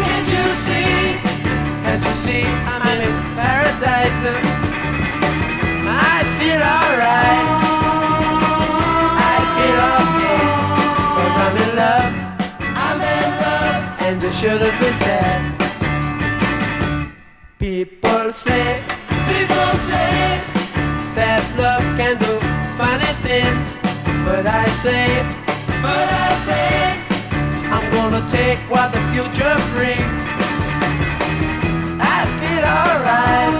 Can't you see? Can't you see I'm in paradise? I feel alright. I feel okay. Cause I'm in love. I'm in love. And you shouldn't be sad. People say, people say that love can do funny things. But I say, but I gonna take what the future brings. I feel alright.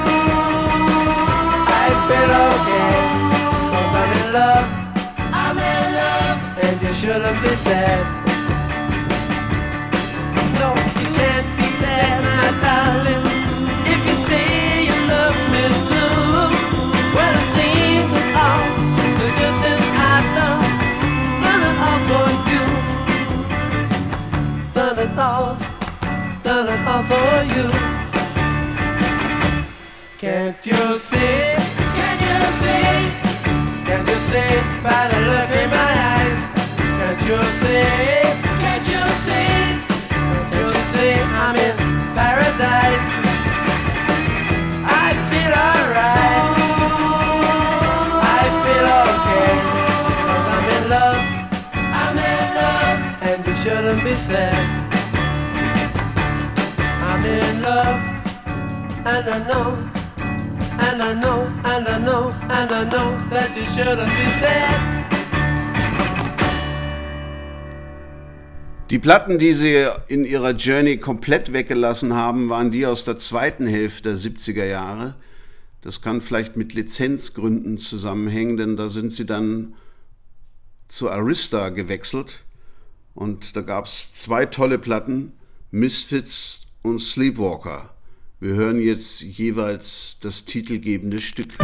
I feel okay. Cause I'm in love. I'm in love. And you shouldn't be sad. Done it all, done it all for you. Can't you see? Can't you see? Can't you see by the look in my eyes? Can't you see? Can't you see? Can't you see I'm in paradise? I feel alright. I feel okay. Cause I'm in love. I'm in love. And you shouldn't be sad. Love. And I know. And I know, and I know, and I know that you shouldn't be sad. Die Platten, die sie in ihrer Journey komplett weggelassen haben, waren die aus der zweiten Hälfte der 70er Jahre. Das kann vielleicht mit Lizenzgründen zusammenhängen, denn da sind sie dann zu Arista gewechselt und da gab es zwei tolle Platten, Misfits und Sleepwalker. Wir hören jetzt jeweils das titelgebende Stück.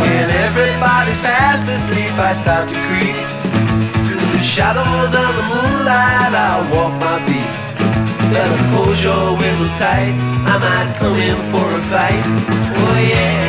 When everybody's fast asleep, I start to creep. Through the shadows and the moonlight, I walk my beat. Better close your window tight, I might come in for a fight. Oh yeah.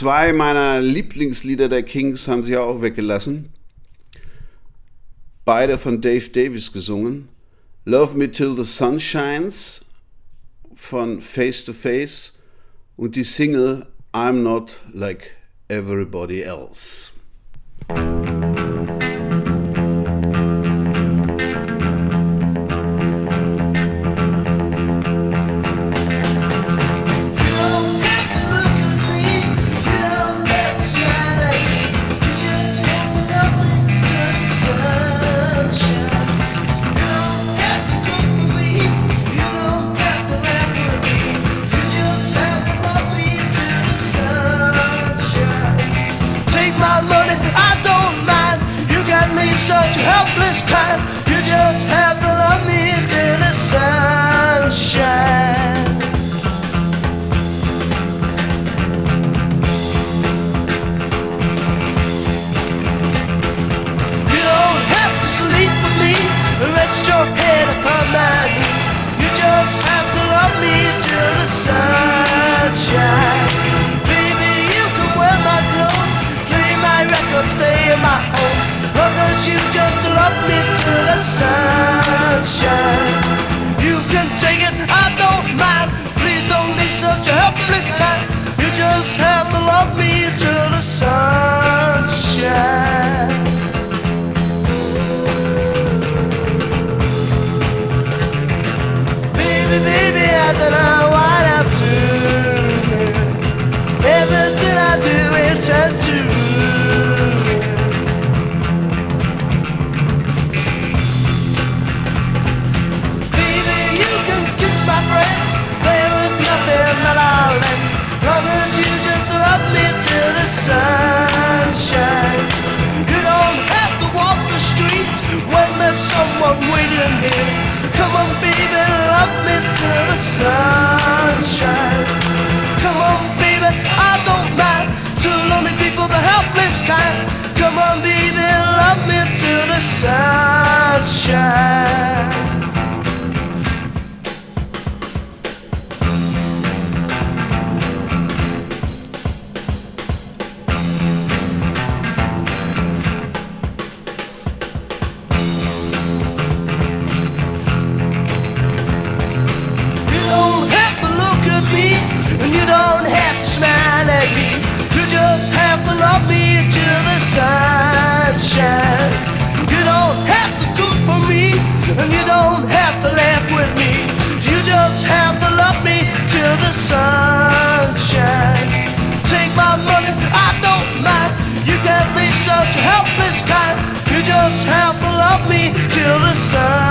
zwei meiner Lieblingslieder der Kings haben sie auch weggelassen. Beide von Dave Davis gesungen. Love Me Till the Sun Shines von Face to Face und die Single I'm Not Like Everybody Else. Sunshine. You don't have to walk the streets when there's someone waiting here. Come on, baby, love me till the sunshine. Come on, baby, I don't mind. Two lonely people, the helpless kind. Come on, baby, love me till the sunshine. You helpless kind. You just have to love me till the sunshine.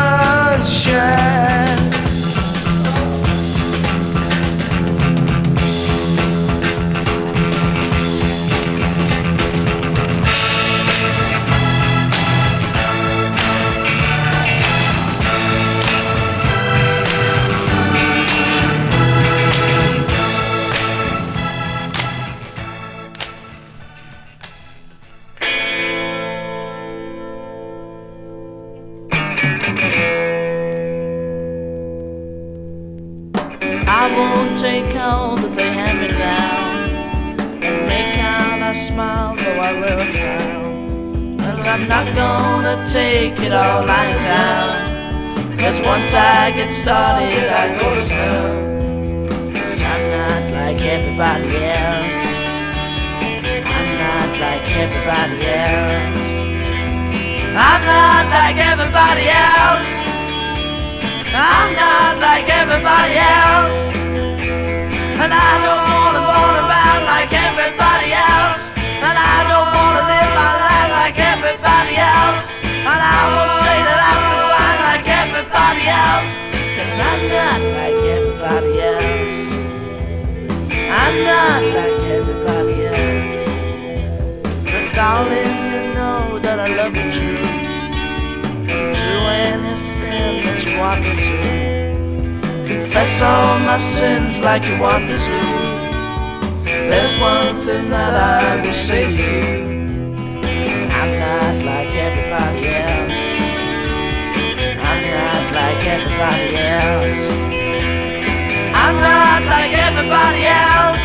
Started, I go to town. Cause I'm not like everybody else. I'm not like everybody else. I'm not like everybody else. I'm not like everybody else. I'm not like everybody else. I'm not like everybody else. But darling, you know that I love you true. Do any sin that you want me to. Confess all my sins like you want me to. There's one thing that I will say to you. I'm not like everybody else. Like everybody else. I'm not like everybody else.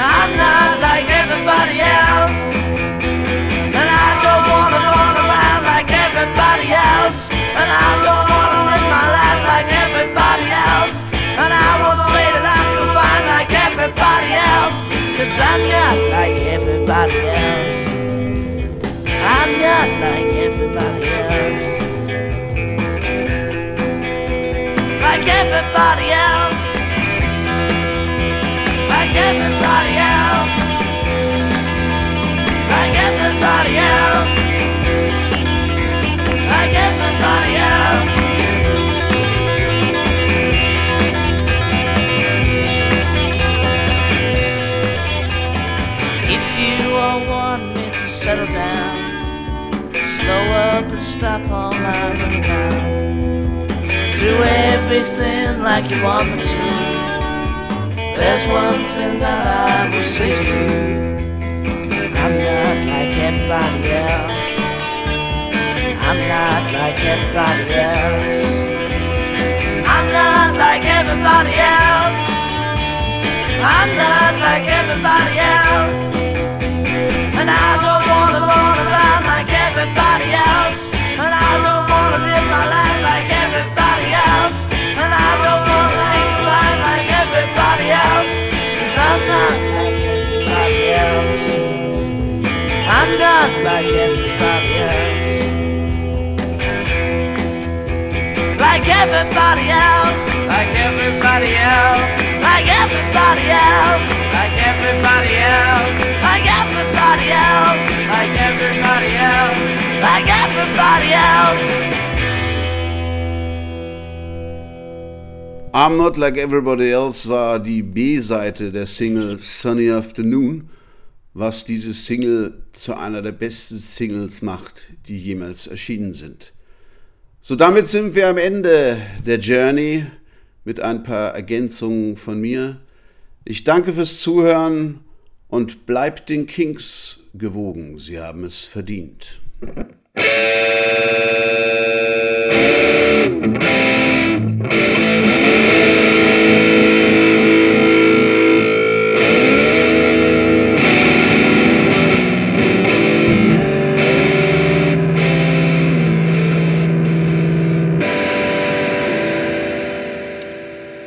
I'm not like everybody else. And I don't wanna run around like everybody else. And I don't wanna live my life like everybody else. And I won't say that I'm confined like everybody else. Cause I'm not like everybody else. Everybody else, like everybody else, like everybody else, like everybody else. If you all want me to settle down, slow up and stop all my running around. Everything like you want me to. There's one thing that I will say to you. I'm not like everybody else. I'm not like everybody else. I'm not like everybody else. I'm not like everybody else. And I don't wanna run around like everybody else. Like everybody else. And I don't want to speak my life like everybody else. I'm done, like everybody else. Like everybody else. Like everybody else. Like everybody else. Like everybody else. Like everybody else. Like everybody else. I'm Not Like Everybody Else war die B-Seite der Single Sunny Afternoon, was diese Single zu einer der besten Singles macht, die jemals erschienen sind. So, damit sind wir am Ende der Journey mit ein paar Ergänzungen von mir. Ich danke fürs Zuhören und bleibt den Kings gewogen. Sie haben es verdient.